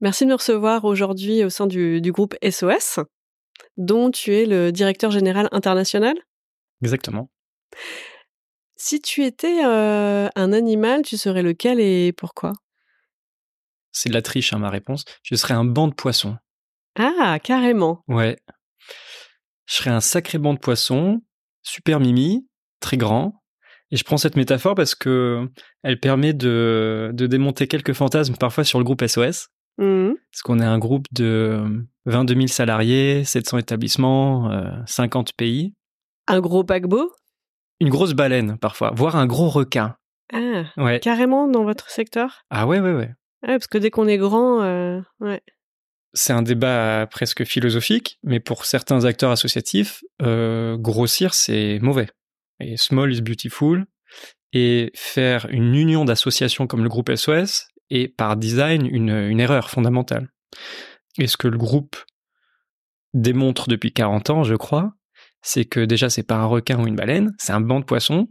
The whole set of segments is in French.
Merci de me recevoir aujourd'hui au sein du, groupe SOS, dont tu es le directeur général international. Exactement. Si tu étais euh, un animal, tu serais lequel et pourquoi? C'est de la triche, hein, ma réponse. Je serais un banc de poissons. Ah, carrément. Ouais. Je serais un sacré banc de poissons, super mimi, très grand, et je prends cette métaphore parce que elle permet de, de démonter quelques fantasmes parfois sur le groupe SOS. Mmh. Parce qu'on est un groupe de 22 000 salariés, 700 établissements, 50 euh, pays. Un gros paquebot? Une grosse baleine parfois, voire un gros requin. Ah, ouais. carrément dans votre secteur? Ah ouais, ouais, ouais. Ah, parce que dès qu'on est grand, euh, ouais. C'est un débat presque philosophique, mais pour certains acteurs associatifs, euh, grossir, c'est mauvais et small is beautiful. Et faire une union d'associations comme le groupe SOS est par design une, erreur fondamentale. Et ce que le groupe démontre depuis 40 ans, je crois, c'est que déjà c'est pas un requin ou une baleine, c'est un banc de poissons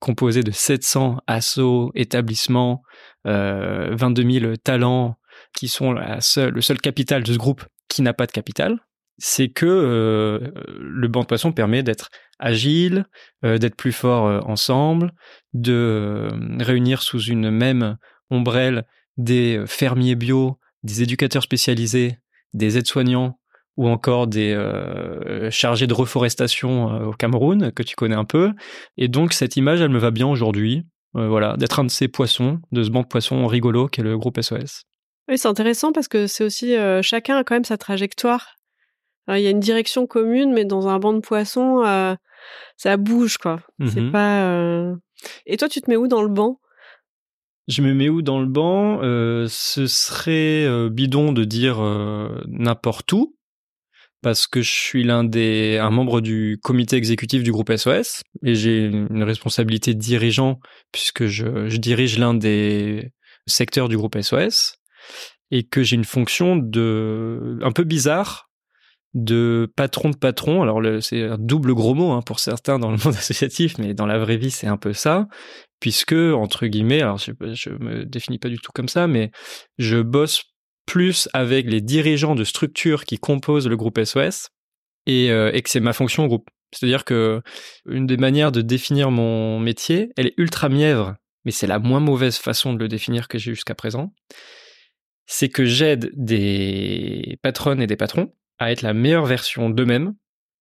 composé de 700 assos, établissements, euh, 22 000 talents qui sont le seul capital de ce groupe qui n'a pas de capital c'est que euh, le banc de poissons permet d'être agile, euh, d'être plus fort euh, ensemble, de réunir sous une même ombrelle des fermiers bio, des éducateurs spécialisés, des aides-soignants ou encore des chargés de reforestation au Cameroun que tu connais un peu. Et donc cette image, elle me va bien aujourd'hui. voilà, d'être un de ces poissons, de ce banc de poissons rigolo qu'est le groupe SOS. Oui, c'est intéressant parce que c'est aussi chacun a quand même sa trajectoire il y a une direction commune, mais dans un banc de poissons, euh, ça bouge, quoi. C'est mmh pas. Euh, et toi, tu te mets où dans le banc? Je me mets où dans le banc euh, Ce serait bidon de dire n'importe où, parce que je suis l'un des un membre du comité exécutif du groupe SOS et j'ai une responsabilité de dirigeant puisque je, je dirige l'un des secteurs du groupe SOS et que j'ai une fonction de un peu bizarre de patron de patron. Alors c'est un double gros mot hein, pour certains dans le monde associatif, mais dans la vraie vie c'est un peu ça, puisque entre guillemets, alors je, je me définis pas du tout comme ça, mais je bosse plus avec les dirigeants de structures qui composent le groupe SOS et, euh, et que c'est ma fonction au groupe. C'est-à-dire que une des manières de définir mon métier, elle est ultra mièvre, mais c'est la moins mauvaise façon de le définir que j'ai jusqu'à présent. C'est que j'aide des patronnes et des patrons à être la meilleure version d'eux-mêmes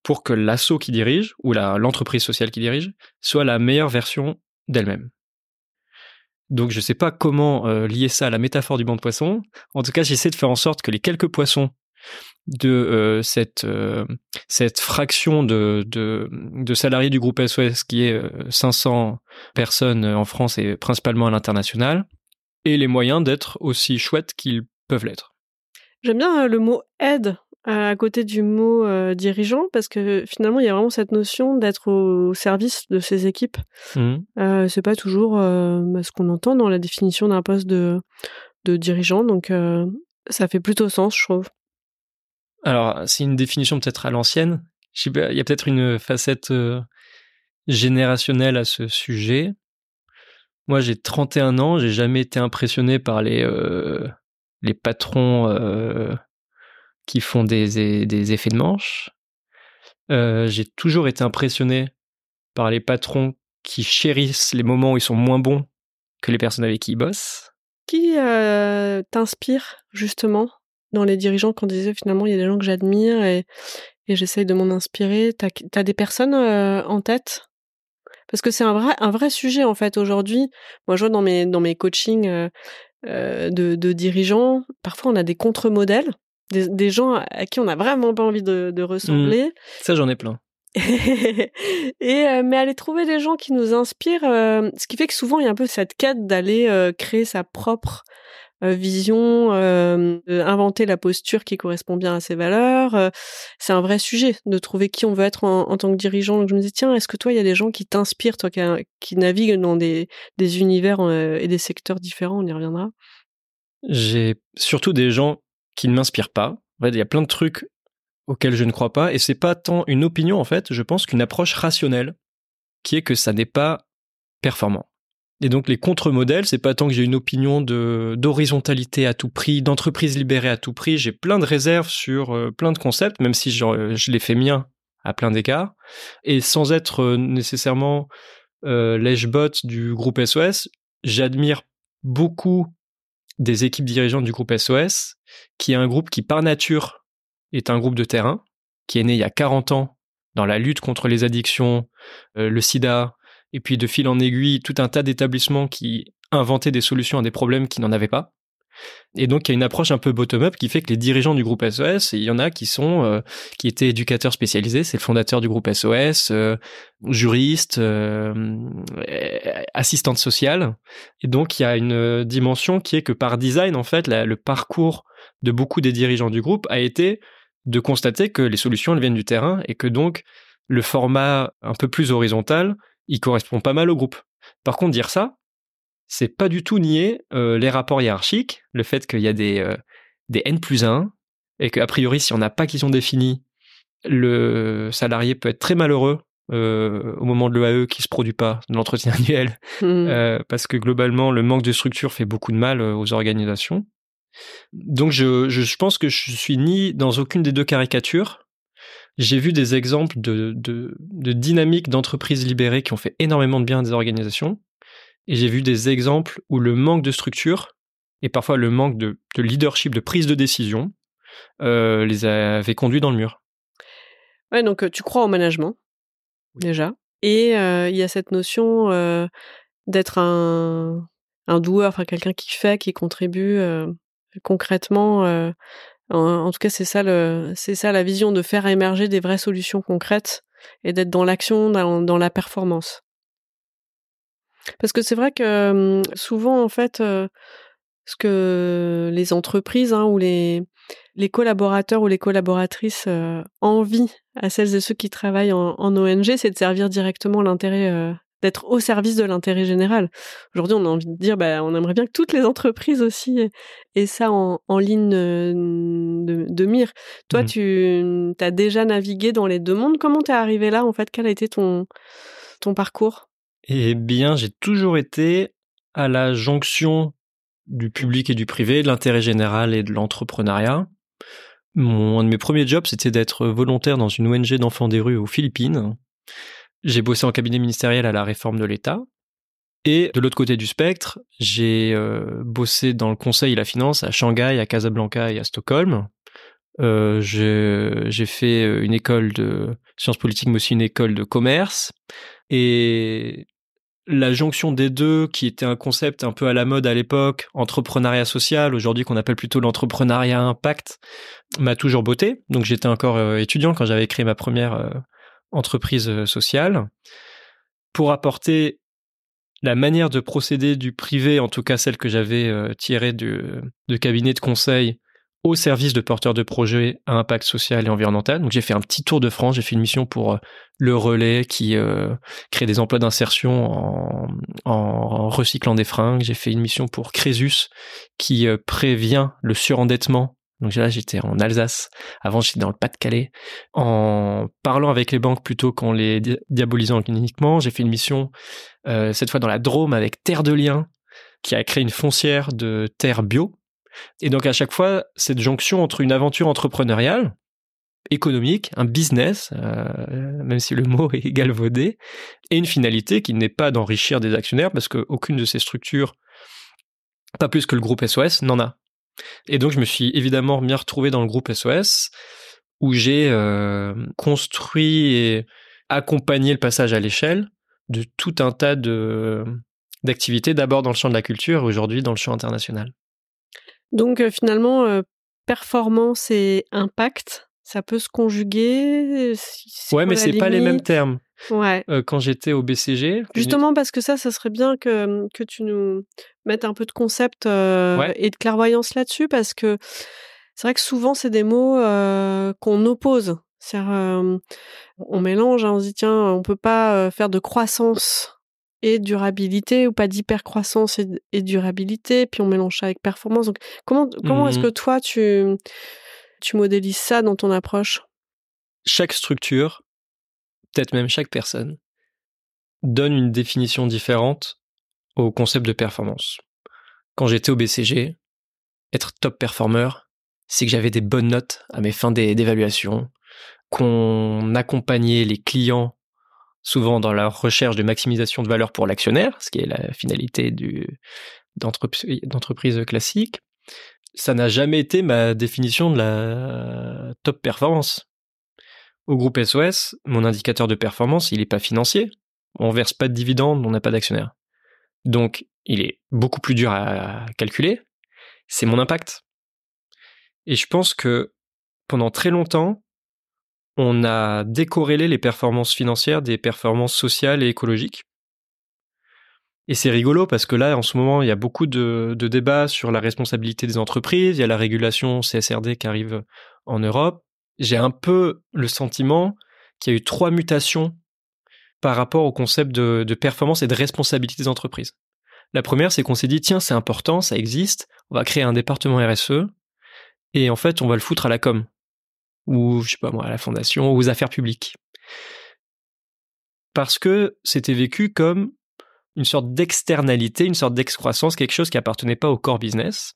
pour que l'assaut qui dirige, ou l'entreprise sociale qui dirige, soit la meilleure version d'elle-même. Donc je ne sais pas comment euh, lier ça à la métaphore du banc de poissons. En tout cas, j'essaie de faire en sorte que les quelques poissons de euh, cette, euh, cette fraction de, de, de, salariés du groupe SOS qui est 500 personnes en France et principalement à l'international, aient les moyens d'être aussi chouettes qu'ils peuvent l'être. J'aime bien le mot aide à côté du mot euh, dirigeant parce que finalement il y a vraiment cette notion d'être au service de ses équipes. Mmh. Euh, c'est pas toujours euh, bah, ce qu'on entend dans la définition d'un poste de, de dirigeant, donc euh, ça fait plutôt sens, je trouve. Alors c'est une définition peut-être à l'ancienne. Il y a peut-être une facette générationnelle à ce sujet. Moi j'ai 31 ans, j'ai jamais été impressionné par les les patrons qui font des, effets de manche. Euh, j'ai toujours été impressionné par les patrons qui chérissent les moments où ils sont moins bons que les personnes avec qui ils bossent. Qui euh, t'inspire justement dans les dirigeants quand on disait finalement il y a des gens que j'admire et, j'essaye de m'en inspirer? T'as as des personnes euh, en tête? Parce que c'est un vrai, sujet en fait aujourd'hui. Moi je vois dans mes, coachings de, dirigeants, parfois on a des contre-modèles, des, des, gens à qui on n'a vraiment pas envie de, de ressembler. Mmh. Ça j'en ai plein. et mais aller trouver des gens qui nous inspirent, ce qui fait que souvent il y a un peu cette quête d'aller créer sa propre euh, vision, euh, inventer la posture qui correspond bien à ses valeurs. Euh, c'est un vrai sujet de trouver qui on veut être en, tant que dirigeant. Donc je me dis tiens, est-ce que toi il y a des gens qui t'inspirent, toi qui, qui naviguent dans des, des univers et des secteurs différents, on y reviendra. J'ai surtout des gens qui ne m'inspirent pas. En fait, il y a plein de trucs auxquels je ne crois pas et c'est pas tant une opinion en fait, je pense qu'une approche rationnelle qui est que ça n'est pas performant. Et donc les contre-modèles, c'est pas tant que j'ai une opinion de d'horizontalité à tout prix, d'entreprise libérée à tout prix. J'ai plein de réserves sur euh, plein de concepts, même si je, je les fais mien à plein d'égards, et sans être euh, nécessairement euh, bot du groupe SOS, j'admire beaucoup des équipes dirigeantes du groupe SOS, qui est un groupe qui par nature est un groupe de terrain, qui est né il y a 40 ans dans la lutte contre les addictions, euh, le sida, et puis de fil en aiguille, tout un tas d'établissements qui inventaient des solutions à des problèmes qui n'en avaient pas. Et donc il y a une approche un peu bottom-up qui fait que les dirigeants du groupe SOS, il y en a qui sont euh, qui étaient éducateurs spécialisés, c'est le fondateur du groupe SOS, euh, juriste, euh, assistante sociale. Et donc il y a une dimension qui est que par design en fait, le parcours de beaucoup des dirigeants du groupe a été de constater que les solutions elles viennent du terrain et que donc le format un peu plus horizontal il correspond pas mal au groupe. Par contre, dire ça, c'est pas du tout nier euh, les rapports hiérarchiques, le fait qu'il y a des, euh, des N plus 1, et qu'a priori, si on n'a pas qui sont définis, le salarié peut être très malheureux euh, au moment de l'EAE qui se produit pas, de l'entretien annuel, mmh. parce que globalement, le manque de structure fait beaucoup de mal aux organisations. Donc je, je pense que je suis ni dans aucune des deux caricatures, j'ai vu des exemples de, de, de dynamiques d'entreprises libérées qui ont fait énormément de bien à des organisations. Et j'ai vu des exemples où le manque de structure et parfois le manque de, de leadership, de prise de décision, euh, les avait conduits dans le mur. Ouais, donc euh, tu crois au management, déjà. Et euh, il y a cette notion euh, d'être un, un doueur, enfin quelqu'un qui fait, qui contribue concrètement en, tout cas, c'est ça le, c'est ça la vision de faire émerger des vraies solutions concrètes et d'être dans l'action, dans, la performance. Parce que c'est vrai que hum, souvent, en fait, ce que les entreprises hein, ou les, les collaborateurs ou les collaboratrices euh, envient à celles et ceux qui travaillent en, en ONG, c'est de servir directement l'intérêt euh, d'être au service de l'intérêt général. Aujourd'hui, on a envie de dire, bah, on aimerait bien que toutes les entreprises aussi aient ça en, ligne euh, de, mire. Toi, mmh. tu as déjà navigué dans les deux mondes? Comment t'es arrivé là, en fait? Quel a été ton, ton parcours? Eh bien, j'ai toujours été à la jonction du public et du privé, de l'intérêt général et de l'entrepreneuriat. Mon, un de mes premiers jobs, c'était d'être volontaire dans une ONG d'enfants des rues aux Philippines. J'ai bossé en cabinet ministériel à la réforme de l'État. Et de l'autre côté du spectre, j'ai euh, bossé dans le conseil et la finance à Shanghai, à Casablanca et à Stockholm. Euh, j'ai fait euh, une école de sciences politiques, mais aussi une école de commerce. Et la jonction des deux, qui était un concept un peu à la mode à l'époque, entrepreneuriat social, aujourd'hui qu'on appelle plutôt l'entrepreneuriat impact, m'a toujours botté. Donc j'étais encore étudiant quand j'avais créé ma première entreprise euh, sociale, pour apporter la manière de procéder du privé, en tout cas celle que j'avais euh, tirée de, de cabinet de conseil, au service de porteurs de projets à impact social et environnemental. Donc j'ai fait un petit tour de France, j'ai fait une mission pour euh, le relais qui crée des emplois d'insertion en, recyclant des fringues. J'ai fait une mission pour Crésus qui prévient le surendettement donc là, j'étais en Alsace. Avant, j'étais dans le Pas-de-Calais. En parlant avec les banques plutôt qu'en les diabolisant cliniquement, j'ai fait une mission euh, cette fois dans la Drôme avec Terre de Liens, qui a créé une foncière de terre bio. Et donc à chaque fois, cette jonction entre une aventure entrepreneuriale, économique, un business, euh, même si le mot est galvaudé, et une finalité qui n'est pas d'enrichir des actionnaires, parce qu'aucune de ces structures, pas plus que le groupe SOS, n'en a. Et donc, je me suis évidemment bien retrouvé dans le groupe SOS, où j'ai euh, construit et accompagné le passage à l'échelle de tout un tas de d'activités, d'abord dans le champ de la culture aujourd'hui dans le champ international. Donc finalement, performance et impact, ça peut se conjuguer. Ouais, mais c'est pas les mêmes termes. Ouais. quand j'étais au BCG. Justement parce que ça, ça serait bien que, que tu nous mettes un peu de concept et de clairvoyance là-dessus parce que c'est vrai que souvent c'est des mots qu'on oppose. on mélange, hein, on se dit tiens, on peut pas faire de croissance et durabilité ou pas d'hypercroissance et, et durabilité, puis on mélange ça avec performance. Donc comment comment est-ce mmh que toi tu tu modélises ça dans ton approche? Chaque structure, peut-être même chaque personne, donne une définition différente au concept de performance. Quand j'étais au BCG, être top performer, c'est que j'avais des bonnes notes à mes fins d'évaluation, qu'on accompagnait les clients souvent dans la recherche de maximisation de valeur pour l'actionnaire, ce qui est la finalité d'entreprise classique. Ça n'a jamais été ma définition de la top performance. Au groupe SOS, mon indicateur de performance, il n'est pas financier. On verse pas de dividendes, on n'a pas d'actionnaire. Donc, il est beaucoup plus dur à calculer. C'est mon impact. Et je pense que pendant très longtemps, on a décorrélé les performances financières des performances sociales et écologiques. Et c'est rigolo parce que là, en ce moment, il y a beaucoup de, débats sur la responsabilité des entreprises, il y a la régulation CSRD qui arrive en Europe. J'ai un peu le sentiment qu'il y a eu trois mutations par rapport au concept de, de performance et de responsabilité des entreprises. La première, c'est qu'on s'est dit, tiens, c'est important, ça existe, on va créer un département RSE, et en fait, on va le foutre à la com ou je sais pas moi, à la fondation, aux affaires publiques. Parce que c'était vécu comme une sorte d'externalité, une sorte d'excroissance, quelque chose qui appartenait pas au core business.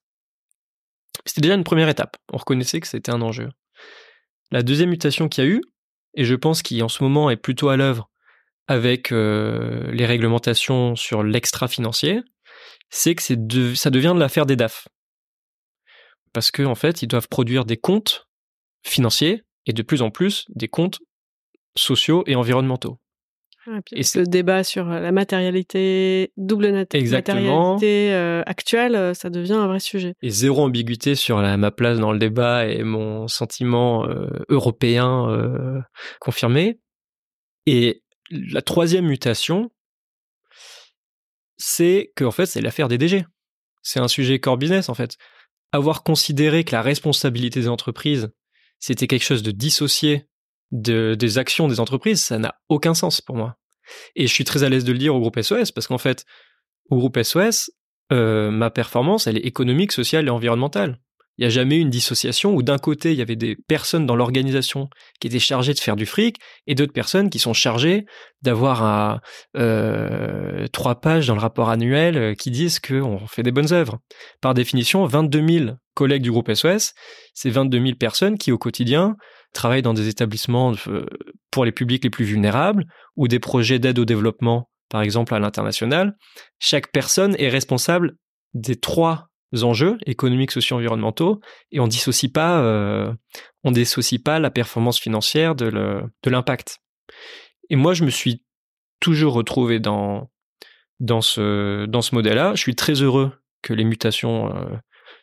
C'était déjà une première étape. On reconnaissait que c'était un enjeu. La deuxième mutation qu'il y a eu, et je pense qui en ce moment est plutôt à l'œuvre avec euh, les réglementations sur l'extra-financier, c'est que ça devient de l'affaire des DAF. Parce qu'en en fait, ils doivent produire des comptes financiers et de plus en plus des comptes sociaux et environnementantaux. et le débat sur la matérialité, double matérialité euh, actuelle, euh, ça devient un vrai sujet. Et zéro ambiguïté sur ma place dans le débat et mon sentiment euh, européen confirmé. Et la troisième mutation, c'est que en fait, c'est l'affaire des DG. C'est un sujet core business en fait. Avoir considéré que la responsabilité des entreprises c'était quelque chose de dissocié de, des actions des entreprises, ça n'a aucun sens pour moi. Et je suis très à l'aise de le dire au groupe SOS parce qu'en fait, au groupe SOS, euh, ma performance, elle est économique, sociale et environnementale. Il n'y a jamais eu une dissociation où d'un côté, il y avait des personnes dans l'organisation qui étaient chargées de faire du fric et d'autres personnes qui sont chargées d'avoir euh, trois pages dans le rapport annuel euh, qui disent qu'on fait des bonnes œuvres. Par définition, 22 000 collègues du groupe SOS, c'est 22 000 personnes qui au quotidien travaillent dans des établissements euh, pour les publics les plus vulnérables ou des projets d'aide au développement, par exemple à l'international. Chaque personne est responsable des trois enjeux économiques, sociaux, environnementaux, et on dissocie pas, euh, on dissocie pas la performance financière de l'impact. Et moi, je me suis toujours retrouvé dans dans ce dans ce modèle-là. Je suis très heureux que les mutations euh,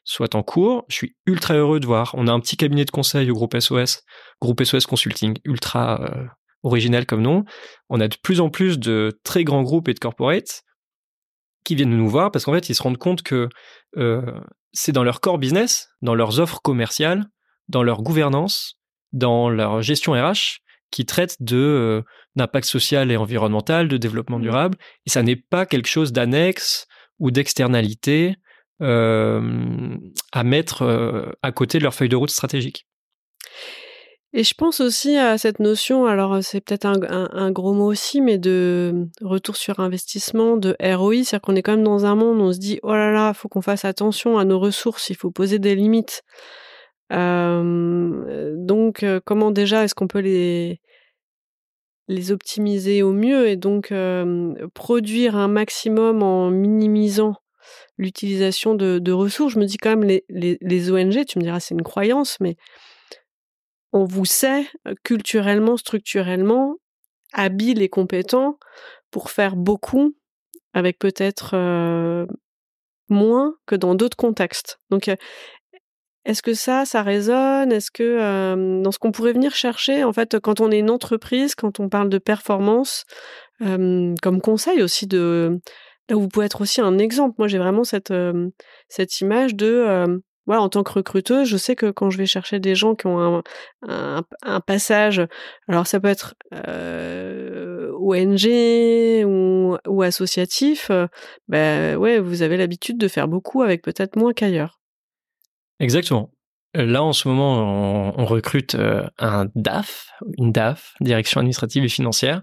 soient en cours. Je suis ultra heureux de voir. On a un petit cabinet de conseil au groupe SOS, groupe SOS Consulting, ultra euh, original comme nom. On a de plus en plus de très grands groupes et de corporates qui viennent nous voir parce qu'en fait, ils se rendent compte que euh, c'est dans leur core business, dans leurs offres commerciales, dans leur gouvernance, dans leur gestion RH, qui traitent de euh, d'impact social et environnemental, de développement mmh. durable, et ça n'est pas quelque chose d'annexe ou d'externalité à mettre à côté de leur feuille de route stratégique. Et je pense aussi à cette notion, alors c'est peut-être un, gros mot aussi, mais de retour sur investissement, de ROI, c'est-à-dire qu'on est quand même dans un monde où on se dit, oh là là, il faut qu'on fasse attention à nos ressources, il faut poser des limites. Euh, donc, euh, comment déjà est-ce qu'on peut les, les optimiser au mieux et donc euh, produire un maximum en minimisant l'utilisation de, ressources. Je me dis quand même, les, ONG, tu me diras, c'est une croyance, mais on vous sait culturellement, structurellement, habile et compétent pour faire beaucoup avec peut-être moins que dans d'autres contextes. Donc, est-ce que ça, ça résonne? Est-ce que dans ce qu'on pourrait venir chercher, en fait, quand on est une entreprise, quand on parle de performance, comme conseil aussi de là vous pouvez être aussi un exemple. Moi, j'ai vraiment cette cette image de voilà, en tant que recruteuse, je sais que quand je vais chercher des gens qui ont un, un, passage, alors ça peut être ONG ou, ou associatif, ben ouais, vous avez l'habitude de faire beaucoup avec peut-être moins qu'ailleurs. Exactement. Euh, là, en ce moment, on, recrute euh, un DAF, une DAF, Direction administrative et financière.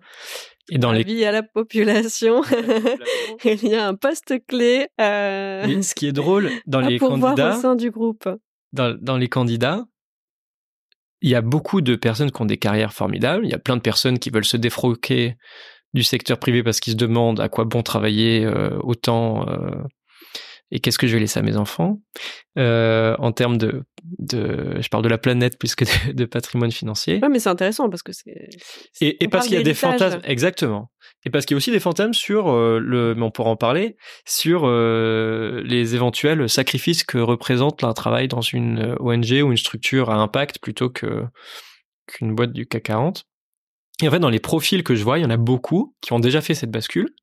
Et dans les vie à la population, il y a un poste clé. Euh... ce qui est drôle dans les candidats, au sein du groupe. Dans, dans les candidats, il y a beaucoup de personnes qui ont des carrières formidables. Il y a plein de personnes qui veulent se défroquer du secteur privé parce qu'ils se demandent à quoi bon travailler euh, autant euh, et qu'est-ce que je vais laisser à mes enfants? Euh, en termes de, de, je parle de la planète plus que de, patrimoine financier. Ouais, mais c'est intéressant parce que c'est. Et, et parce qu'il y a des fantasmes, exactement. Et parce qu'il y a aussi des fantasmes sur euh, le, mais on pourra en parler, sur euh, les éventuels sacrifices que représente un travail dans une ONG ou une structure à impact plutôt que qu'une boîte du CAC 40. Et en fait, dans les profils que je vois, il y en a beaucoup qui ont déjà fait cette bascule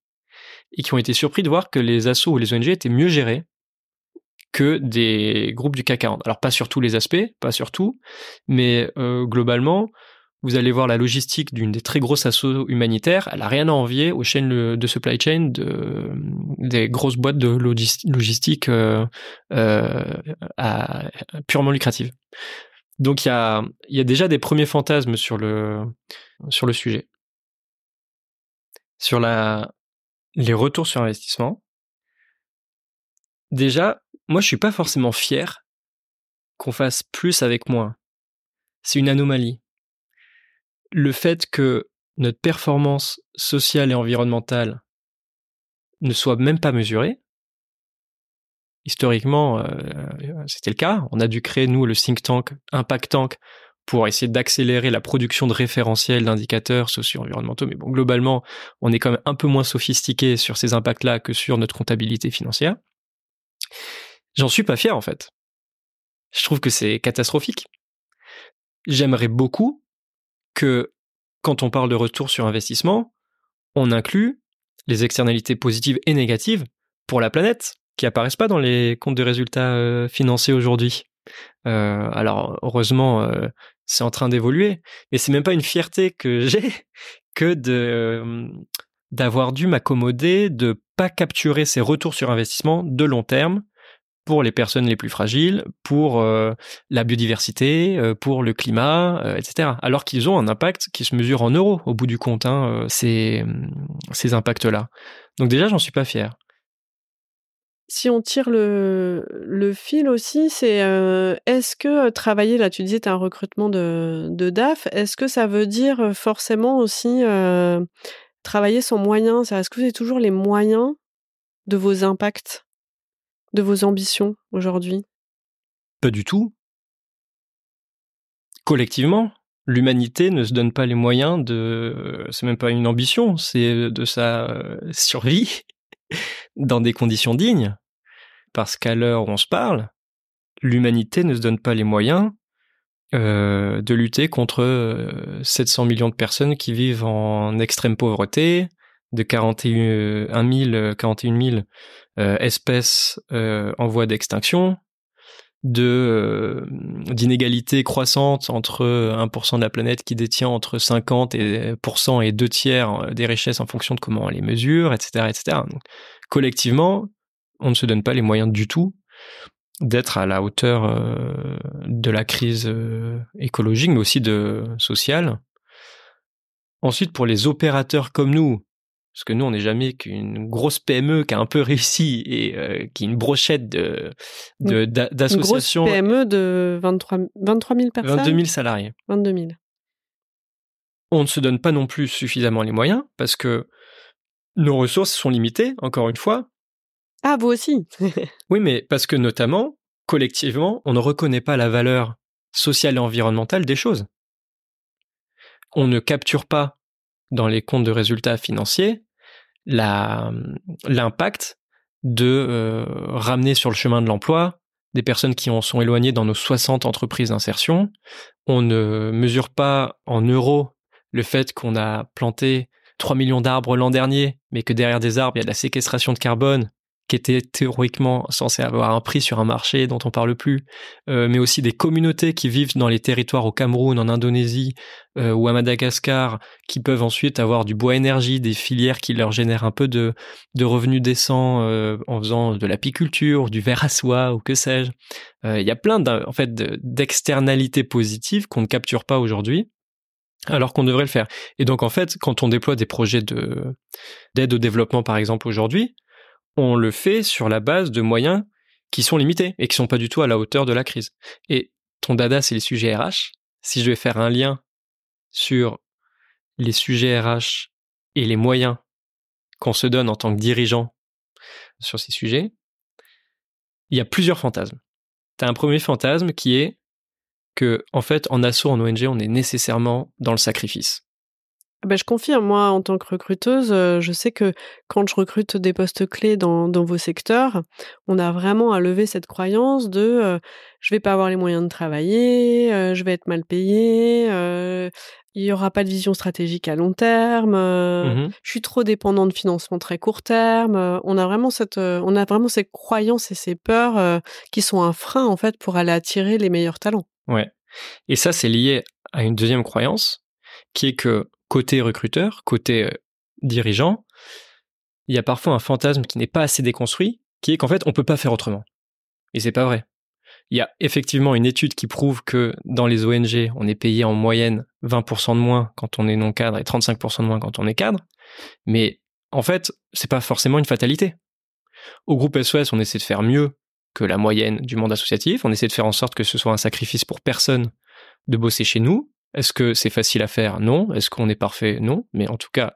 et qui ont été surpris de voir que les assos ou les ONG étaient mieux gérés que des groupes du CAC 40. Alors pas sur tous les aspects, pas sur tout, mais euh, globalement, vous allez voir la logistique d'une des très grosses assos humanitaires, elle a rien à envier aux chaînes de supply chain de, des grosses boîtes de logistique euh, euh, purement lucratives. Donc il y a, y a déjà des premiers fantasmes sur le, sur le sujet. Sur la, les retours sur investissement. Déjà, moi je suis pas forcément fier qu'on fasse plus avec moins. C'est une anomalie. Le fait que notre performance sociale et environnementale ne soit même pas mesurée, historiquement, euh, c'était le cas. On a dû créer, nous, le think tank, Impact Tank, pour essayer d'accélérer la production de référentiels d'indicateurs socio-environnementaux. Mais bon, globalement, on est quand même un peu moins sophistiqué sur ces impacts-là que sur notre comptabilité financière. J'en suis pas fier, en fait. Je trouve que c'est catastrophique. J'aimerais beaucoup que, quand on parle de retour sur investissement, on inclut les externalités positives et négatives pour la planète, qui apparaissent pas dans les comptes de résultats euh, financiers aujourd'hui. Euh, alors heureusement, euh, c'est en train d'évoluer, mais c'est même pas une fierté que j'ai que d'avoir dû m'accommoder de pas capturer ces retours sur investissement de long terme pour les personnes les plus fragiles, pour la biodiversité, pour le climat, etc. Alors qu'ils ont un impact qui se mesure en euros au bout du compte, hein, ces, ces impacts-là. Donc déjà, j'en suis pas fier si on tire le, fil aussi, c'est euh, est-ce que travailler, là tu disais tu un recrutement de, DAF, est-ce que ça veut dire forcément aussi euh, travailler sans moyens? Est-ce que vous avez toujours les moyens de vos impacts, de vos ambitions aujourd'hui? Pas du tout. Collectivement, l'humanité ne se donne pas les moyens de... C'est même pas une ambition, c'est de sa survie dans des conditions dignes, parce qu'à l'heure où on se parle, l'humanité ne se donne pas les moyens euh, de lutter contre 700 euh, millions de personnes qui vivent en extrême pauvreté, de 41 000, 41 000 espèces euh, en voie d'extinction, de d'inégalités croissantes entre 1% de la planète qui détient entre 50 et et deux tiers des richesses en fonction de comment on les mesure, etc., etc. Collectivement, on ne se donne pas les moyens du tout d'être à la hauteur euh, de la crise euh, écologique, mais aussi de sociale. Ensuite, pour les opérateurs comme nous, parce que nous, on n'est jamais qu'une grosse PME qui a un peu réussi et euh, qui est une brochette de, d'associations. Une grosse PME de 23, 23 000 personnes 22 000 salariés. 22 000. On ne se donne pas non plus suffisamment les moyens parce que nos ressources sont limitées, encore une fois. Ah, vous aussi Oui, mais parce que notamment, collectivement, on ne reconnaît pas la valeur sociale et environnementale des choses. On ne capture pas dans les comptes de résultats financiers l'impact de euh, ramener sur le chemin de l'emploi des personnes qui en sont éloignées dans nos 60 entreprises d'insertion. On ne mesure pas en euros le fait qu'on a planté 3 millions d'arbres l'an dernier, mais que derrière des arbres, il y a de la séquestration de carbone qui était théoriquement censé avoir un prix sur un marché dont on parle plus, euh, mais aussi des communautés qui vivent dans les territoires au Cameroun, en Indonésie euh, ou à Madagascar, qui peuvent ensuite avoir du bois énergie, des filières qui leur génèrent un peu de, revenus décents euh, en faisant de l'apiculture, du verre à soie ou que sais-je. Il y a plein en fait d'externalités positives qu'on ne capture pas aujourd'hui alors qu'on devrait le faire. Et donc en fait, quand on déploie des projets de d'aide au développement par exemple aujourd'hui, on le fait sur la base de moyens qui sont limités et qui sont pas du tout à la hauteur de la crise. Et ton dada, c'est les sujets RH. Si je vais faire un lien sur les sujets RH et les moyens qu'on se donne en tant que dirigeant sur ces sujets, il y a plusieurs fantasmes. Tu as un premier fantasme qui est que, en fait, en assaut, en ONG, on est nécessairement dans le sacrifice. Ben, je confirme, moi, en tant que recruteuse, euh, je sais que quand je recrute des postes clés dans, dans vos secteurs, on a vraiment à lever cette croyance de euh, je vais pas avoir les moyens de travailler, euh, je vais être mal payé, il y aura pas de vision stratégique à long terme, mmh je suis trop dépendant de financement très court terme. on a vraiment cette, on a vraiment ces croyances et ces peurs qui sont un frein en fait pour aller attirer les meilleurs talents. Ouais. Et ça, c'est lié à une deuxième croyance qui est que côté recruteur, côté euh, dirigeant, il y a parfois un fantasme qui n'est pas assez déconstruit, qui est qu'en fait, on peut pas faire autrement. Et c'est pas vrai. Il y a effectivement une étude qui prouve que dans les ONG, on est payé en moyenne 20% de moins quand on est non cadre et 35% de moins quand on est cadre. Mais en fait, c'est pas forcément une fatalité. Au groupe SOS, on essaie de faire mieux que la moyenne du monde associatif. On essaie de faire en sorte que ce soit un sacrifice pour personne de bosser chez nous. Est-ce que c'est facile à faire? Non. Est-ce qu'on est parfait? Non. Mais en tout cas,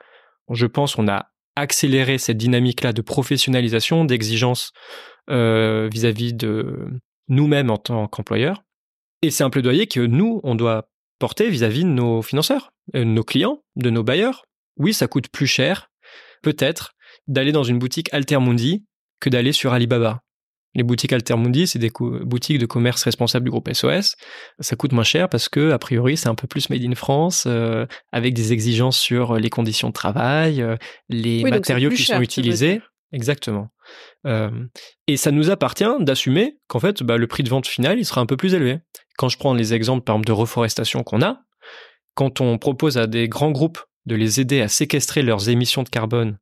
je pense qu'on a accéléré cette dynamique-là de professionnalisation, d'exigence euh, vis-à-vis de nous-mêmes en tant qu'employeurs. Et c'est un plaidoyer que nous, on doit porter vis-à-vis de nos financeurs, euh, de nos clients, de nos bailleurs. Oui, ça coûte plus cher, peut-être, d'aller dans une boutique Altermundi que d'aller sur Alibaba. Les boutiques Altermundi, c'est des boutiques de commerce responsables du groupe SOS. Ça coûte moins cher parce que, a priori, c'est un peu plus made in France, euh, avec des exigences sur les conditions de travail, euh, les matériaux qui sont utilisés. Exactement. Euh, et ça nous appartient d'assumer qu'en fait, bah, le prix de vente final, il sera un peu plus élevé. Quand je prends les exemples, par exemple, de reforestation qu'on a, quand on propose à des grands groupes de les aider à séquestrer leurs émissions de carbone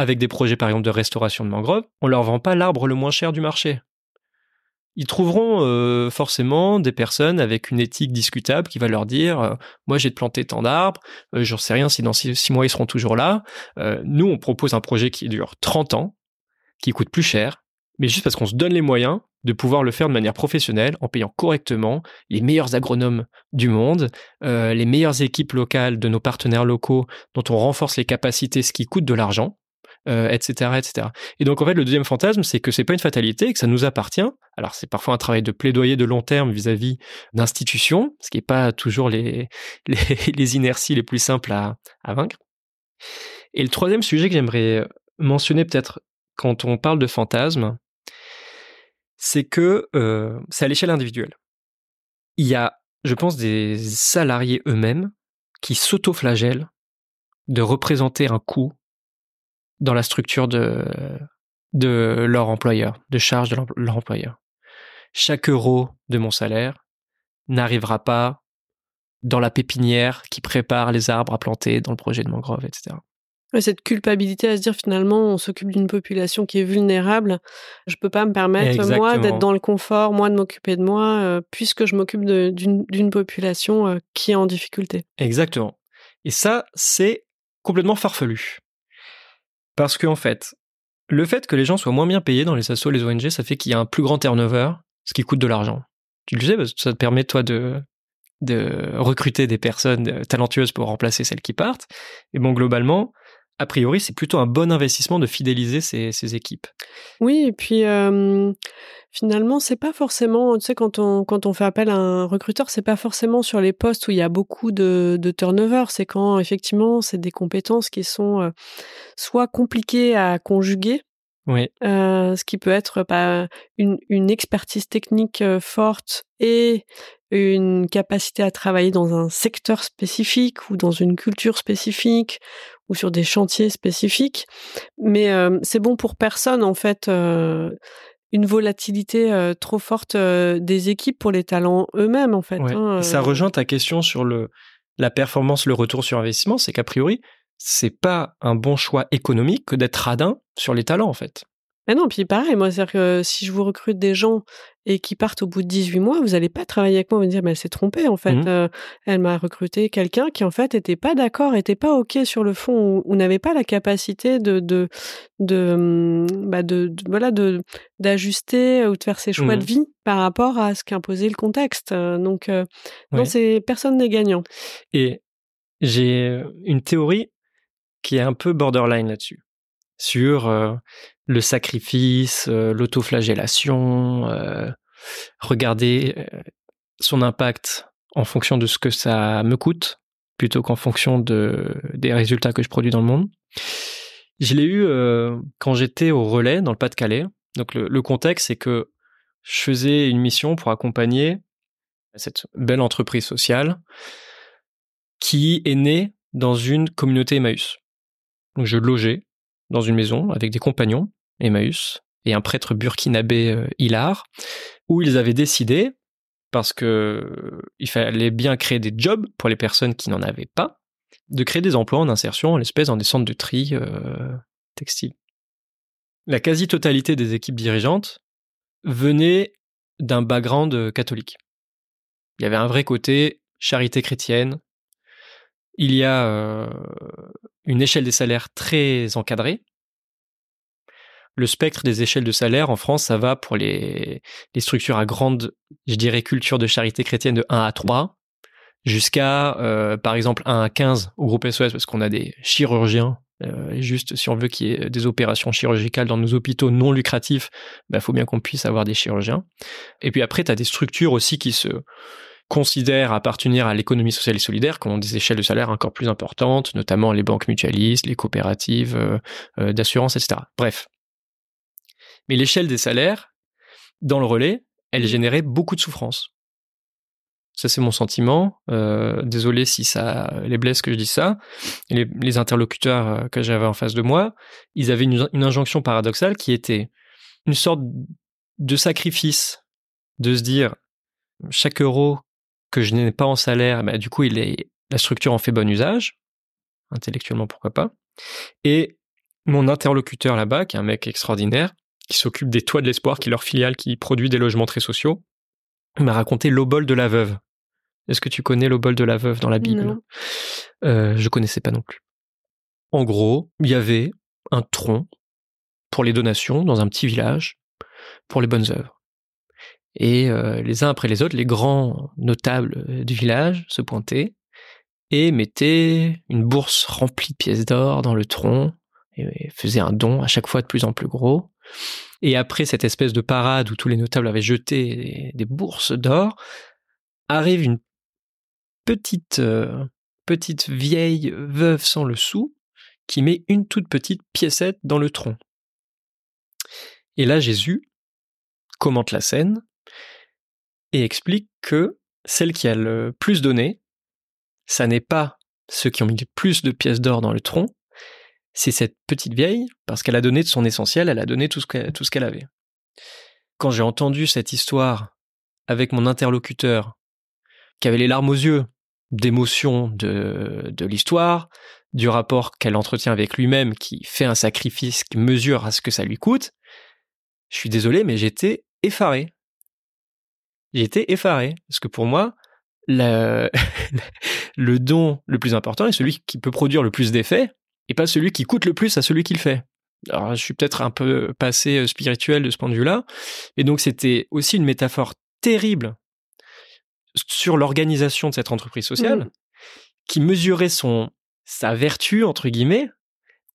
avec des projets par exemple de restauration de mangroves, on leur vend pas l'arbre le moins cher du marché. Ils trouveront euh, forcément des personnes avec une éthique discutable qui va leur dire euh, moi j'ai planté tant d'arbres, euh, j'en sais rien si dans six, mois ils seront toujours là. nous on propose un projet qui dure 30 ans, qui coûte plus cher, mais juste parce qu'on se donne les moyens de pouvoir le faire de manière professionnelle en payant correctement les meilleurs agronomes du monde, les meilleures équipes locales de nos partenaires locaux dont on renforce les capacités, ce qui coûte de l'argent euh, etc. Et donc en fait, le deuxième fantasme, c'est que c'est pas une fatalité, que ça nous appartient. Alors c'est parfois un travail de plaidoyer de long terme vis-à-vis d'institutions, ce qui n'est pas toujours les, les, inerties les plus simples à, à vaincre. Et le troisième sujet que j'aimerais mentionner peut-être quand on parle de fantasme, c'est que euh, c'est à l'échelle individuelle. Il y a, je pense, des salariés eux-mêmes qui s'autoflagellent de représenter un coût dans la structure de, de leur employeur, de charge de leur employeur. Chaque euro de mon salaire n'arrivera pas dans la pépinière qui prépare les arbres à planter dans le projet de mangrove, etc. Cette culpabilité à se dire finalement on s'occupe d'une population qui est vulnérable, je peux pas me permettre moi d'être dans le confort, moi de m'occuper de moi, euh, puisque je m'occupe d'une population euh, qui est en difficulté. Exactement. Et ça, c'est complètement farfelu. Parce qu'en en fait, le fait que les gens soient moins bien payés dans les assos, les ONG, ça fait qu'il y a un plus grand turnover, ce qui coûte de l'argent. Tu le sais, parce que ça te permet, toi, de, de recruter des personnes talentueuses pour remplacer celles qui partent. Et bon, globalement, a priori, c'est plutôt un bon investissement de fidéliser ces, équipes. Oui, et puis finalement, c'est pas forcément, tu sais, quand on, quand on fait appel à un recruteur, c'est pas forcément sur les postes où il y a beaucoup de, de turnover, c'est quand effectivement, c'est des compétences qui sont soit compliquées à conjuguer, oui. ce qui peut être bah, une, une, expertise technique forte et une capacité à travailler dans un secteur spécifique ou dans une culture spécifique ou sur des chantiers spécifiques. Mais c'est bon pour personne, en fait, une volatilité trop forte des équipes pour les talents eux-mêmes, en fait. Hein, Ça rejoint ta question sur le, la performance, le retour sur investissement, c'est qu'a priori, c'est pas un bon choix économique que d'être radin sur les talents, en fait. Mais non, puis pareil, moi, c'est-à-dire que si je vous recrute des gens et qui partent au bout de 18 mois, vous n'allez pas travailler avec moi et me dire, mais elle s'est trompée, en fait. Mmh. Euh, elle m'a recruté quelqu'un qui, en fait, n'était pas d'accord, n'était pas OK sur le fond, ou, n'avait pas la capacité de, de, de, mmh, bah de, voilà, de, d'ajuster ou de faire ses choix de mmh. vie par rapport à ce qu'imposait le contexte. Donc, euh, non, c'est, personne n'est gagnant. Et j'ai une théorie qui est un peu borderline là-dessus sur euh, le sacrifice, euh, l'autoflagellation, euh, regarder euh, son impact en fonction de ce que ça me coûte plutôt qu'en fonction de, des résultats que je produis dans le monde. Je l'ai eu quand j'étais au relais dans le Pas-de-Calais. Donc le, contexte, c'est que je faisais une mission pour accompagner cette belle entreprise sociale qui est née dans une communauté Emmaüs. Je logeais dans une maison avec des compagnons Emmaüs, et un prêtre burkinabé euh, Hilar, où ils avaient décidé, parce que euh, il fallait bien créer des jobs pour les personnes qui n'en avaient pas, de créer des emplois en insertion, en l'espèce dans des centres de tri euh, textile. La quasi-totalité des équipes dirigeantes venait d'un background catholique. Il y avait un vrai côté charité chrétienne. Il y a une échelle des salaires très encadrée, le spectre des échelles de salaire en France, ça va pour les, structures à grande, je dirais, culture de charité chrétienne de 1 à 3, jusqu'à, euh, par exemple, 1 à 15 au groupe SOS, parce qu'on a des chirurgiens. Euh, juste, si on veut qu'il y ait des opérations chirurgicales dans nos hôpitaux non lucratifs, il bah, faut bien qu'on puisse avoir des chirurgiens. Et puis après, tu des structures aussi qui se considèrent appartenir à l'économie sociale et solidaire, qui ont des échelles de salaire encore plus importantes, notamment les banques mutualistes, les coopératives euh, d'assurance, etc. Bref, mais l'échelle des salaires, dans le relais, elle générait beaucoup de souffrance. Ça, c'est mon sentiment. Euh, désolé si ça les blesse que je dis ça. Les, interlocuteurs euh, que j'avais en face de moi, ils avaient une, injonction paradoxale qui était une sorte de sacrifice, de se dire chaque euro que je n'ai pas en salaire, bah, du coup, il est, la structure en fait bon usage, intellectuellement pourquoi pas. Et mon interlocuteur là-bas, qui est un mec extraordinaire, qui s'occupe des Toits de l'Espoir, qui est leur filiale qui produit des logements très sociaux, m'a raconté l'obol de la veuve. Est-ce que tu connais l'obol de la veuve dans la Bible? Euh, Je connaissais pas non plus. En gros, il y avait un tronc pour les donations dans un petit village pour les bonnes œuvres. Et euh, les uns après les autres, les grands notables euh, du village se pointaient et mettaient une bourse remplie de pièces d'or dans le tronc et faisaient un don à chaque fois de plus en plus gros. Et après cette espèce de parade où tous les notables avaient jeté des, bourses d'or, arrive une petite, euh, petite vieille veuve sans le sou qui met une toute petite piécette dans le tronc. Et là, Jésus commente la scène et explique que celle qui a le plus donné, ça n'est pas ceux qui ont mis le plus de pièces d'or dans le tronc, c'est cette petite vieille, parce qu'elle a donné de son essentiel, elle a donné tout ce qu'elle avait. Quand j'ai entendu cette histoire avec mon interlocuteur, qui avait les larmes aux yeux d'émotion de, de l'histoire, du rapport qu'elle entretient avec lui-même, qui fait un sacrifice, qui mesure à ce que ça lui coûte, je suis désolé, mais j'étais effaré. J'étais effaré, parce que pour moi, le don le plus important est celui qui peut produire le plus d'effets, et pas celui qui coûte le plus à celui qui le fait. Alors, je suis peut-être un peu passé euh, spirituel de ce point de vue-là. Et donc, c'était aussi une métaphore terrible sur l'organisation de cette entreprise sociale, mmh. qui mesurait son, sa vertu, entre guillemets,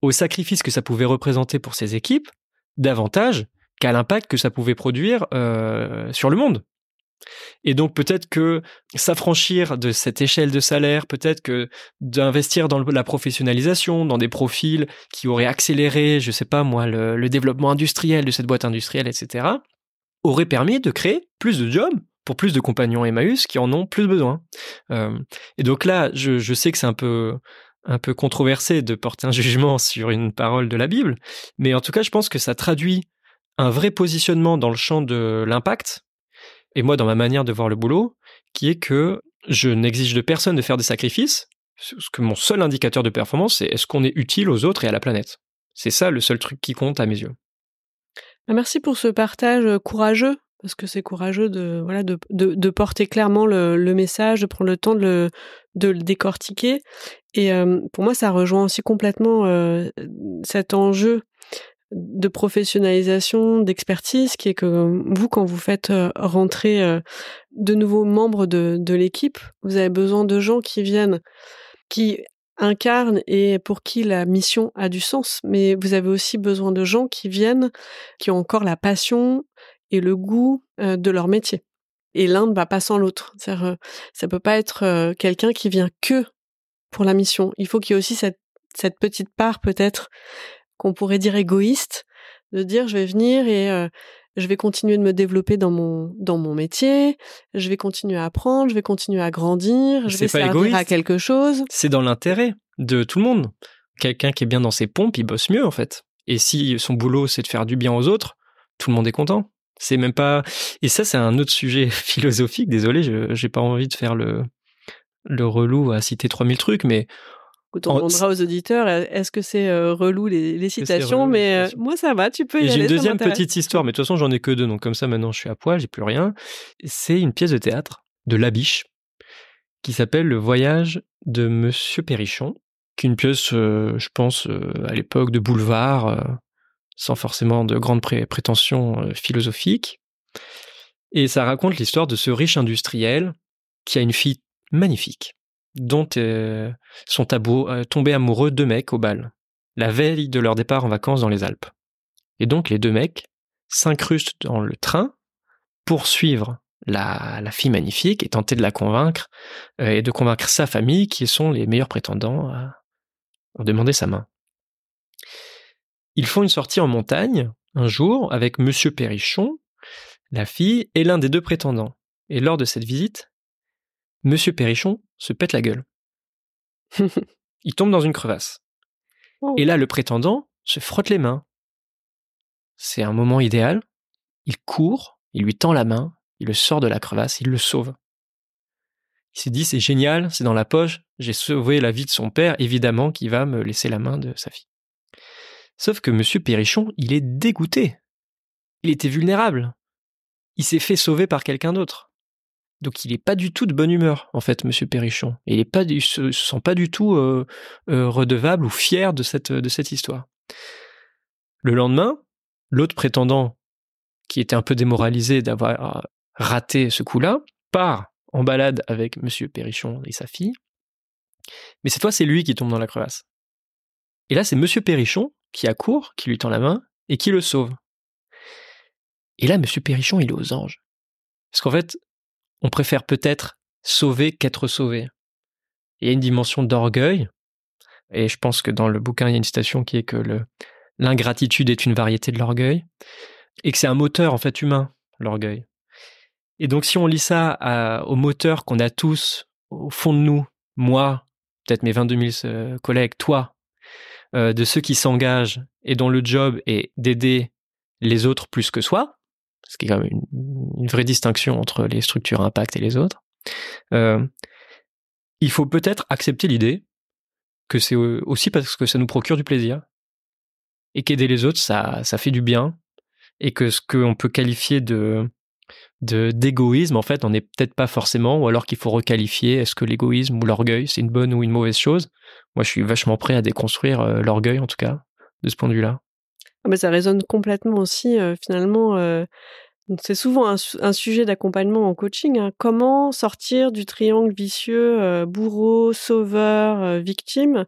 au sacrifice que ça pouvait représenter pour ses équipes, davantage qu'à l'impact que ça pouvait produire euh, sur le monde. Et donc peut-être que s'affranchir de cette échelle de salaire, peut-être que d'investir dans la professionnalisation, dans des profils qui auraient accéléré, je sais pas moi, le, développement industriel de cette boîte industrielle, etc., aurait permis de créer plus de jobs pour plus de compagnons Emmaüs qui en ont plus besoin. Euh, et donc là, je, je sais que c'est un peu un peu controversé de porter un jugement sur une parole de la Bible, mais en tout cas, je pense que ça traduit un vrai positionnement dans le champ de l'impact et moi dans ma manière de voir le boulot, qui est que je n'exige de personne de faire des sacrifices, parce que mon seul indicateur de performance, c'est est-ce qu'on est utile aux autres et à la planète. C'est ça le seul truc qui compte à mes yeux. Bah, merci pour ce partage euh, courageux, parce que c'est courageux de, voilà, de, de, porter clairement le, message, de prendre le temps de le, de le décortiquer. Et euh, pour moi, ça rejoint aussi complètement euh, cet enjeu de professionnalisation, d'expertise, qui est que vous, quand vous faites euh, rentrer euh, de nouveaux membres de, l'équipe, vous avez besoin de gens qui viennent, qui incarnent et pour qui la mission a du sens. Mais vous avez aussi besoin de gens qui viennent, qui ont encore la passion et le goût euh, de leur métier. Et l'un ne va pas sans l'autre. Ça peut pas être quelqu'un qui vient que pour la mission. Il faut qu'il y ait aussi cette petite part peut-être qu'on pourrait dire égoïste, de dire je vais venir et euh, je vais continuer de me développer dans mon dans mon métier, je vais continuer à apprendre, je vais continuer à grandir, je vais pas servir à quelque chose. C'est dans l'intérêt de tout le monde. Quelqu'un qui est bien dans ses pompes, il bosse mieux en fait. Et si son boulot c'est de faire du bien aux autres, tout le monde est content. C'est même pas et ça c'est un autre sujet philosophique, désolé, je j'ai pas envie de faire le le relou à citer 3000 trucs mais on demandera aux auditeurs, est-ce que c'est euh, relou les, citations Mais euh, moi, ça va, tu peux y aller. J'ai une deuxième petite histoire, mais de toute façon, j'en ai que deux, donc comme ça, maintenant, je suis à poil, j'ai plus rien. C'est une pièce de théâtre de Labiche qui s'appelle Le voyage de Monsieur Perrichon, qui est une pièce, euh, je pense, à l'époque de boulevard, sans forcément de grandes prétentions philosophiques. Et ça raconte l'histoire de ce riche industriel qui a une fille magnifique dont euh, sont euh, tombés amoureux deux mecs au bal, la veille de leur départ en vacances dans les Alpes. Et donc les deux mecs s'incrustent dans le train pour suivre la, fille magnifique et tenter de la convaincre euh, et de convaincre sa famille qui sont les meilleurs prétendants à, demander sa main. Ils font une sortie en montagne un jour avec Monsieur Perrichon, la fille et l'un des deux prétendants. Et lors de cette visite, Monsieur Perrichon se pète la gueule. il tombe dans une crevasse. Oh. Et là, le prétendant se frotte les mains. C'est un moment idéal. Il court, il lui tend la main, il le sort de la crevasse, il le sauve. Il s'est dit, c'est génial, c'est dans la poche, j'ai sauvé la vie de son père, évidemment qu'il va me laisser la main de sa fille. Sauf que Monsieur Perrichon, il est dégoûté. Il était vulnérable. Il s'est fait sauver par quelqu'un d'autre. Donc il n'est pas du tout de bonne humeur, en fait, Monsieur Perrichon. Il est pas, se, sent pas du tout euh, euh, redevable ou fier de cette, histoire. Le lendemain, l'autre prétendant, qui était un peu démoralisé d'avoir raté ce coup-là, part en balade avec Monsieur Perrichon et sa fille. Mais cette fois, c'est lui qui tombe dans la crevasse. Et là, c'est Monsieur Perrichon qui accourt, qui lui tend la main et qui le sauve. Et là, Monsieur Perrichon, il est aux anges. Parce qu'en fait, on préfère peut-être sauver qu'être sauvé. Il y a une dimension d'orgueil, et je pense que dans le bouquin, il y a une citation qui est que l'ingratitude est une variété de l'orgueil, et que c'est un moteur en fait humain, l'orgueil. Et donc si on lit ça au moteur qu'on a tous au fond de nous, moi, peut-être mes 22 000 euh, collègues, toi, euh, de ceux qui s'engagent et dont le job est d'aider les autres plus que soi, ce qui est quand même une, vraie distinction entre les structures impact et les autres. Euh, il faut peut-être accepter l'idée que c'est aussi parce que ça nous procure du plaisir et qu'aider les autres, ça, ça fait du bien et que ce qu'on peut qualifier de d'égoïsme, en fait, on n'est peut-être pas forcément, ou alors qu'il faut requalifier, est-ce que l'égoïsme ou l'orgueil, c'est une bonne ou une mauvaise chose? Moi, je suis vachement prêt à déconstruire euh, l'orgueil, en tout cas, de ce point de vue-là. Ah, ça résonne complètement aussi, finalement. C'est souvent un, sujet d'accompagnement en coaching. Hein. Comment sortir du triangle vicieux bourreau, sauveur, victime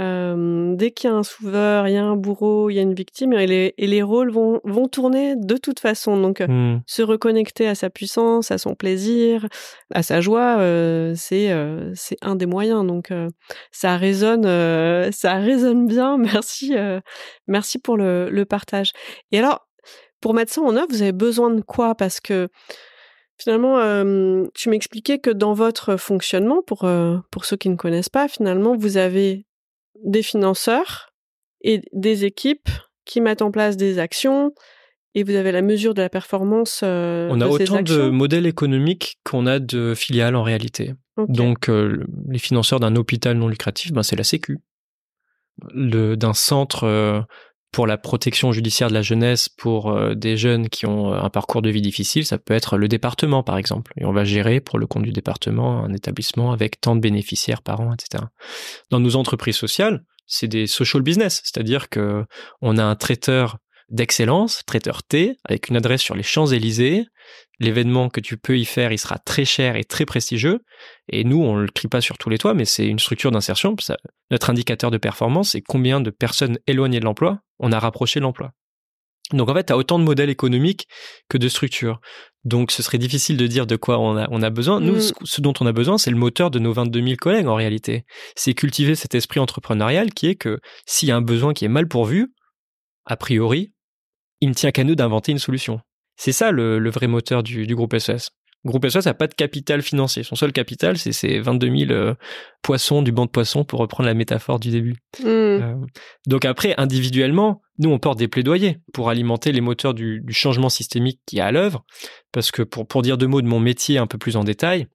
Euh, dès qu'il y a un sauveur, il y a un bourreau, il y a une victime, et les, et les rôles vont, vont tourner de toute façon. Donc, Hmm. se reconnecter à sa puissance, à son plaisir, à sa joie, euh, c'est euh, c'est un des moyens. Donc, euh, ça résonne, euh, ça résonne bien. Merci, euh, merci pour le, le partage. Et alors, pour mettre ça en œuvre, vous avez besoin de quoi? Parce que Finalement, euh, tu m'expliquais que dans votre fonctionnement, pour, euh, pour ceux qui ne connaissent pas, finalement, vous avez des financeurs et des équipes qui mettent en place des actions et vous avez la mesure de la performance euh, On a de autant de modèles économiques qu'on a de filiales en réalité. Donc, euh, les financeurs d'un hôpital non lucratif, ben, c'est la Sécu. D'un centre euh, pour la protection judiciaire de la jeunesse pour euh, des jeunes qui ont euh, un parcours de vie difficile, ça peut être le département, par exemple. Et on va gérer pour le compte du département un établissement avec tant de bénéficiaires par an, etc. Dans nos entreprises sociales, c'est des social business, c'est-à-dire que on a un traiteur d'excellence, traiteur T, avec une adresse sur les Champs-Élysées. L'événement que tu peux y faire, il sera très cher et très prestigieux. Et nous, on le crie pas sur tous les toits, mais c'est une structure d'insertion. Notre indicateur de performance, c'est combien de personnes éloignées de l'emploi on a rapproché l'emploi. Donc en fait, tu as autant de modèles économiques que de structures. Donc ce serait difficile de dire de quoi on a, on a besoin. Nous, Mm. ce, dont on a besoin, c'est le moteur de nos 22 000 collègues en réalité. C'est cultiver cet esprit entrepreneurial qui est que s'il y a un besoin qui est mal pourvu, a priori, il ne tient qu'à nous d'inventer une solution. C'est ça le, le vrai moteur du, du groupe SES. Groupe SES n'a pas de capital financier. Son seul capital, c'est ces 22 000 euh, poissons du banc de poissons, pour reprendre la métaphore du début. Hmm. Euh, donc après, individuellement, nous, on porte des plaidoyers pour alimenter les moteurs du, du changement systémique qui est à l'œuvre. Parce que pour, pour dire deux mots de mon métier un peu plus en détail,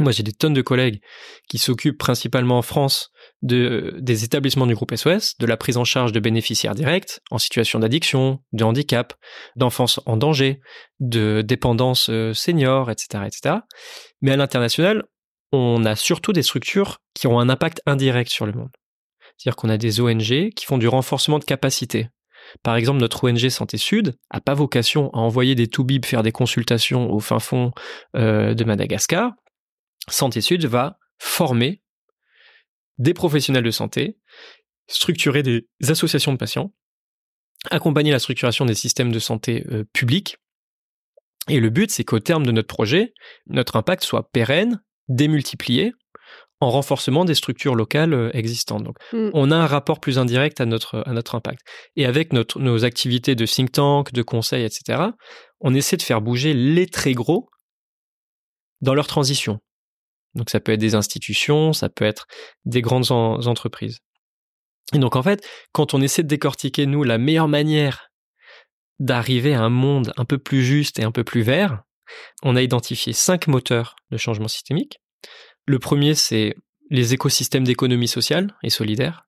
moi, j'ai des tonnes de collègues qui s'occupent principalement en France de, des établissements du groupe SOS, de la prise en charge de bénéficiaires directs en situation d'addiction, de handicap, d'enfance en danger, de dépendance euh, senior, etc., etc. Mais à l'international, on a surtout des structures qui ont un impact indirect sur le monde. C'est-à-dire qu'on a des ONG qui font du renforcement de capacité. Par exemple, notre ONG Santé Sud a pas vocation à envoyer des toubibs faire des consultations au fin fond euh, de Madagascar. Santé Sud va former des professionnels de santé, structurer des associations de patients, accompagner la structuration des systèmes de santé euh, publics. Et le but, c'est qu'au terme de notre projet, notre impact soit pérenne, démultiplié, en renforcement des structures locales euh, existantes. Donc, Mm. on a un rapport plus indirect à notre, à notre impact. Et avec notre, nos activités de think tank, de conseil, etc., on essaie de faire bouger les très gros dans leur transition. Donc, ça peut être des institutions, ça peut être des grandes en- entreprises. Et donc, en fait, quand on essaie de décortiquer, nous, la meilleure manière d'arriver à un monde un peu plus juste et un peu plus vert, on a identifié cinq moteurs de changement systémique. Le premier, c'est les écosystèmes d'économie sociale et solidaire.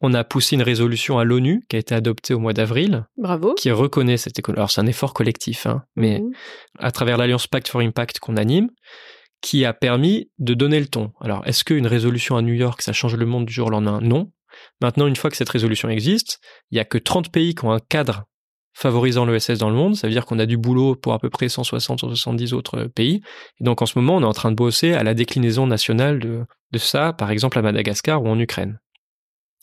On a poussé une résolution à l'ONU qui a été adoptée au mois d'avril, Bravo. qui reconnaît cette économie. Alors c'est un effort collectif, hein, mais Mhm. à travers l'Alliance Pact for Impact qu'on anime, qui a permis de donner le ton. Alors, est-ce qu'une résolution à New York, ça change le monde du jour au lendemain? Non. Maintenant, une fois que cette résolution existe, il n'y a que 30 pays qui ont un cadre favorisant l'ESS dans le monde. Ça veut dire qu'on a du boulot pour à peu près 160, 170 autres pays. Et donc, en ce moment, on est en train de bosser à la déclinaison nationale de, de ça, par exemple à Madagascar ou en Ukraine.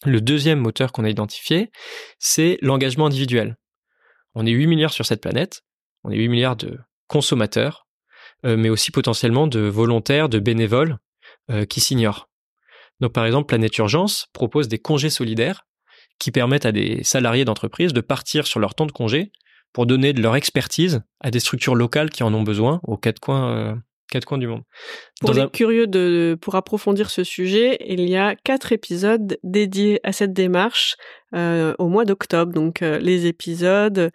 Le deuxième moteur qu'on a identifié, c'est l'engagement individuel. On est 8 milliards sur cette planète. On est 8 milliards de consommateurs, euh, mais aussi potentiellement de volontaires, de bénévoles euh, qui s'ignorent. Donc par exemple, Planète Urgence propose des congés solidaires qui permettent à des salariés d'entreprise de partir sur leur temps de congé pour donner de leur expertise à des structures locales qui en ont besoin aux quatre coins, euh, quatre coins du monde. Pour les un- curieux de, pour approfondir ce sujet, il y a quatre épisodes dédiés à cette démarche euh, au mois d'octobre. Donc euh, les épisodes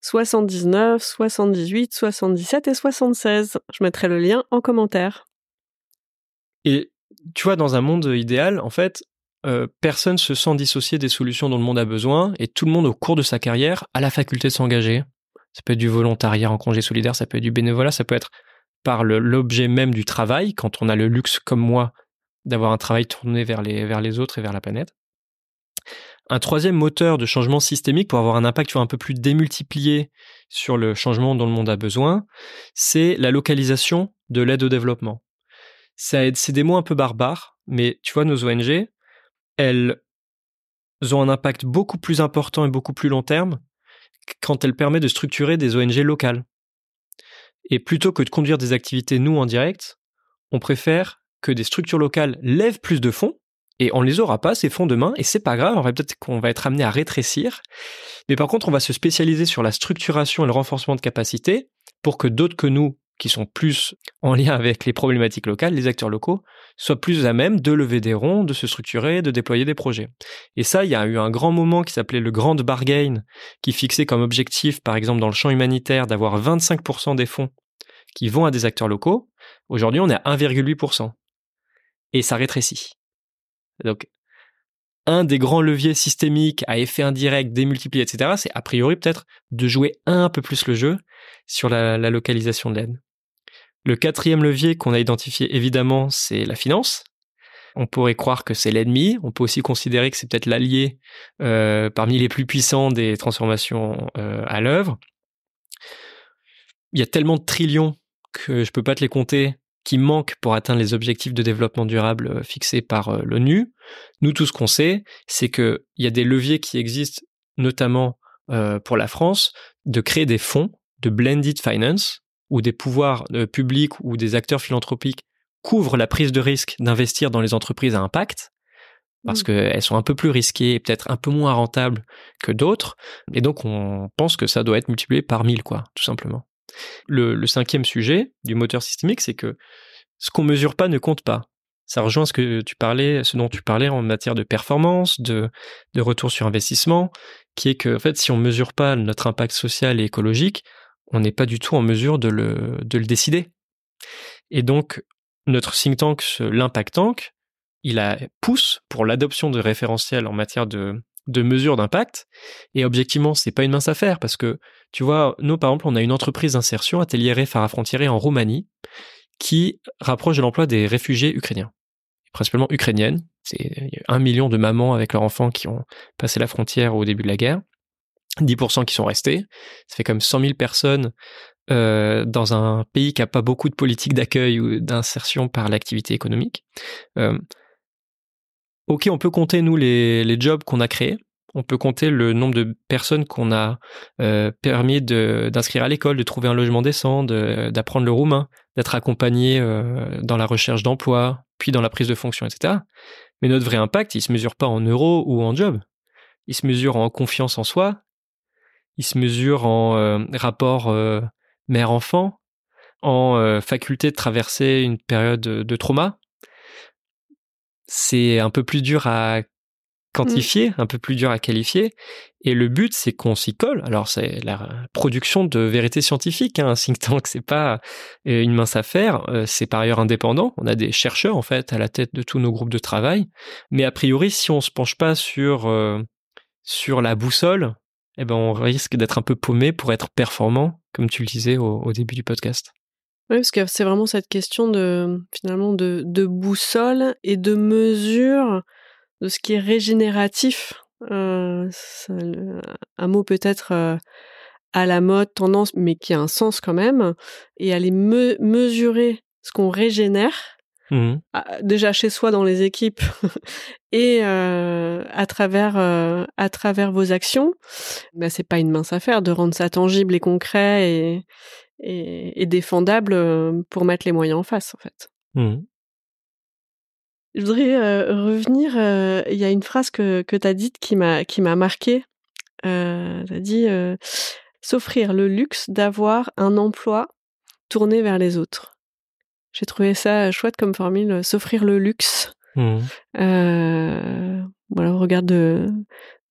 79, 78, 77 et 76. Je mettrai le lien en commentaire. Et tu vois, dans un monde idéal, en fait, euh, personne se sent dissocié des solutions dont le monde a besoin, et tout le monde, au cours de sa carrière, a la faculté de s'engager. Ça peut être du volontariat en congé solidaire, ça peut être du bénévolat, ça peut être par l'objet même du travail, quand on a le luxe, comme moi, d'avoir un travail tourné vers les autres et vers la planète. Un troisième moteur de changement systémique pour avoir un impact un peu plus démultiplié sur le changement dont le monde a besoin, c'est la localisation de l'aide au développement c'est des mots un peu barbares, mais tu vois, nos ONG, elles ont un impact beaucoup plus important et beaucoup plus long terme quand elles permettent de structurer des ONG locales. Et plutôt que de conduire des activités nous en direct, on préfère que des structures locales lèvent plus de fonds et on les aura pas ces fonds demain et c'est pas grave, on va peut-être qu'on va être amené à rétrécir. Mais par contre, on va se spécialiser sur la structuration et le renforcement de capacités pour que d'autres que nous qui sont plus en lien avec les problématiques locales, les acteurs locaux, soient plus à même de lever des ronds, de se structurer, de déployer des projets. Et ça, il y a eu un grand moment qui s'appelait le Grand Bargain, qui fixait comme objectif, par exemple dans le champ humanitaire, d'avoir 25% des fonds qui vont à des acteurs locaux. Aujourd'hui, on est à 1,8%. Et ça rétrécit. Donc, un des grands leviers systémiques à effet indirect, démultiplié, etc., c'est a priori peut-être de jouer un peu plus le jeu sur la, localisation de l'aide. Le quatrième levier qu'on a identifié évidemment, c'est la finance. On pourrait croire que c'est l'ennemi. On peut aussi considérer que c'est peut-être l'allié euh, parmi les plus puissants des transformations euh, à l'œuvre. Il y a tellement de trillions que je peux pas te les compter qui manquent pour atteindre les objectifs de développement durable euh, fixés par l'ONU. Nous, tout ce qu'on sait, c'est qu'il y a des leviers qui existent, notamment pour la France, de créer des fonds de blended finance, où des pouvoirs euh, publics ou des acteurs philanthropiques couvrent la prise de risque d'investir dans les entreprises à impact, parce mmh. qu'elles sont un peu plus risquées et peut-être un peu moins rentables que d'autres. Et donc, on pense que ça doit être multiplié par mille, quoi, tout simplement. Le, cinquième sujet du moteur systémique, c'est que ce qu'on mesure pas ne compte pas. Ça rejoint ce que tu parlais, ce dont tu parlais en matière de performance, de, retour sur investissement, qui est que, en fait, si on mesure pas notre impact social et écologique, on n'est pas du tout en mesure de le, de le décider. Et donc, notre think tank, l'Impact Tank, il a pousse pour l'adoption de référentiels en matière de, de mesures d'impact. Et objectivement, c'est pas une mince affaire parce que, tu vois, nous, par exemple, on a une entreprise d'insertion, Atelier Frontière en Roumanie, qui rapproche de l'emploi des réfugiés ukrainiens, principalement ukrainiennes. C'est un million de mamans avec leurs enfants qui ont passé la frontière au début de la guerre. 10% qui sont restés. Ça fait comme 100 000 personnes euh, dans un pays qui n'a pas beaucoup de politique d'accueil ou d'insertion par l'activité économique. Euh, ok, on peut compter, nous, les, jobs qu'on a créés. On peut compter le nombre de personnes qu'on a euh, permis d'inscrire à l'école, de trouver un logement décent, d'apprendre le roumain, d'être accompagné euh, dans la recherche d'emploi, puis dans la prise de fonction, etc. Mais notre vrai impact, il se mesure pas en euros ou en job. Il se mesure en confiance en soi, il se mesure en euh, rapport mère-enfant, en faculté de traverser une période de, trauma. C'est un peu plus dur à quantifier, un peu plus dur à qualifier. Et le but, c'est qu'on s'y colle. Alors, c'est la production de vérité scientifique. Hein. Un think tank, c'est pas une mince affaire. C'est par ailleurs indépendant. On a des chercheurs, en fait, à la tête de tous nos groupes de travail. Mais a priori, si on se penche pas sur, sur la boussole, eh ben on risque d'être un peu paumé pour être performant, comme tu le disais au, début du podcast. Oui, parce que c'est vraiment cette question de finalement de, boussole et de mesure de ce qui est régénératif. Euh, un mot peut-être euh, à la mode, tendance, mais qui a un sens quand même, et aller mesurer ce qu'on régénère Mmh. déjà chez soi dans les équipes et euh, à travers à travers vos actions, bah, c'est pas une mince affaire de rendre ça tangible et concret et, et, défendable euh, pour mettre les moyens en face en fait. Mmh. Je voudrais revenir. Il y a une phrase que que t'as dite qui m'a qui m'a marqué. Euh, t'as dit s'offrir le luxe d'avoir un emploi tourné vers les autres. J'ai trouvé ça chouette comme formule, euh, s'offrir le luxe. Mmh. Euh, voilà, au regard de,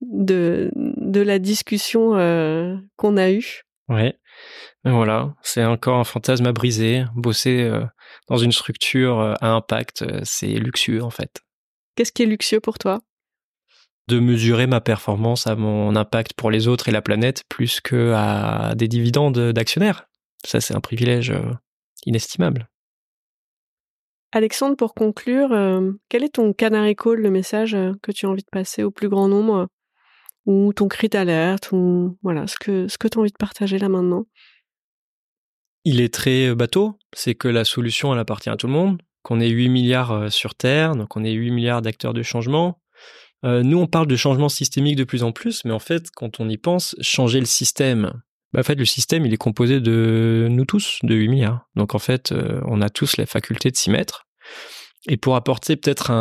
de, de la discussion euh, qu'on a eue. Ouais. Voilà, c'est encore un fantasme à briser. Bosser euh, dans une structure euh, à impact, c'est luxueux en fait. Qu'est-ce qui est luxueux pour toi? De mesurer ma performance à mon impact pour les autres et la planète plus que à des dividendes d'actionnaires. Ça, c'est un privilège inestimable. Alexandre, pour conclure, euh, quel est ton canary call, le message euh, que tu as envie de passer au plus grand nombre ou ton cri d'alerte ou voilà ce que ce que tu as envie de partager là maintenant? Il est très euh, bateau, c'est que la solution elle appartient à tout le monde, qu'on ait 8 milliards sur terre, donc on ait 8 milliards d'acteurs de changement, Euh, nous, on parle de changement systémique de plus en plus, mais en fait, quand on y pense, changer le système, bah, en fait, le système, il est composé de nous tous, de 8 milliards. Donc, en fait, euh, on a tous la faculté de s'y mettre. Et pour apporter peut-être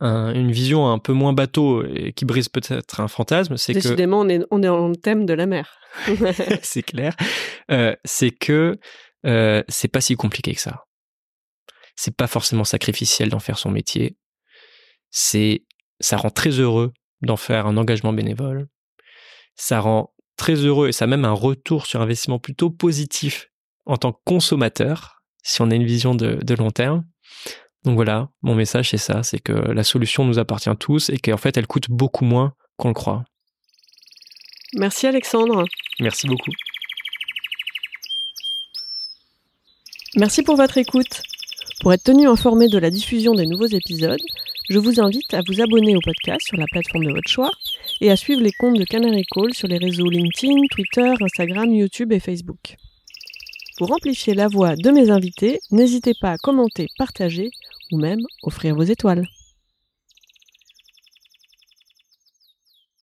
un, une vision un peu moins bateau et qui brise peut-être un fantasme, c'est que... Décidément, on est, on est en thème de la mer. c'est clair. Euh, c'est que euh, c'est pas si compliqué que ça. C'est pas forcément sacrificiel d'en faire son métier. C'est, ça rend très heureux d'en faire un engagement bénévole. Ça rend très heureux et ça a même un retour sur investissement plutôt positif en tant que consommateur, si on a une vision de, de long terme. Donc voilà, mon message c'est ça, c'est que la solution nous appartient tous et qu'en fait elle coûte beaucoup moins qu'on le croit. Merci Alexandre. Merci beaucoup. Merci pour votre écoute. Pour être tenu informé de la diffusion des nouveaux épisodes, je vous invite à vous abonner au podcast sur la plateforme de votre choix et à suivre les comptes de Canary Call sur les réseaux LinkedIn, Twitter, Instagram, YouTube et Facebook. Pour amplifier la voix de mes invités, n'hésitez pas à commenter, partager ou même offrir vos étoiles.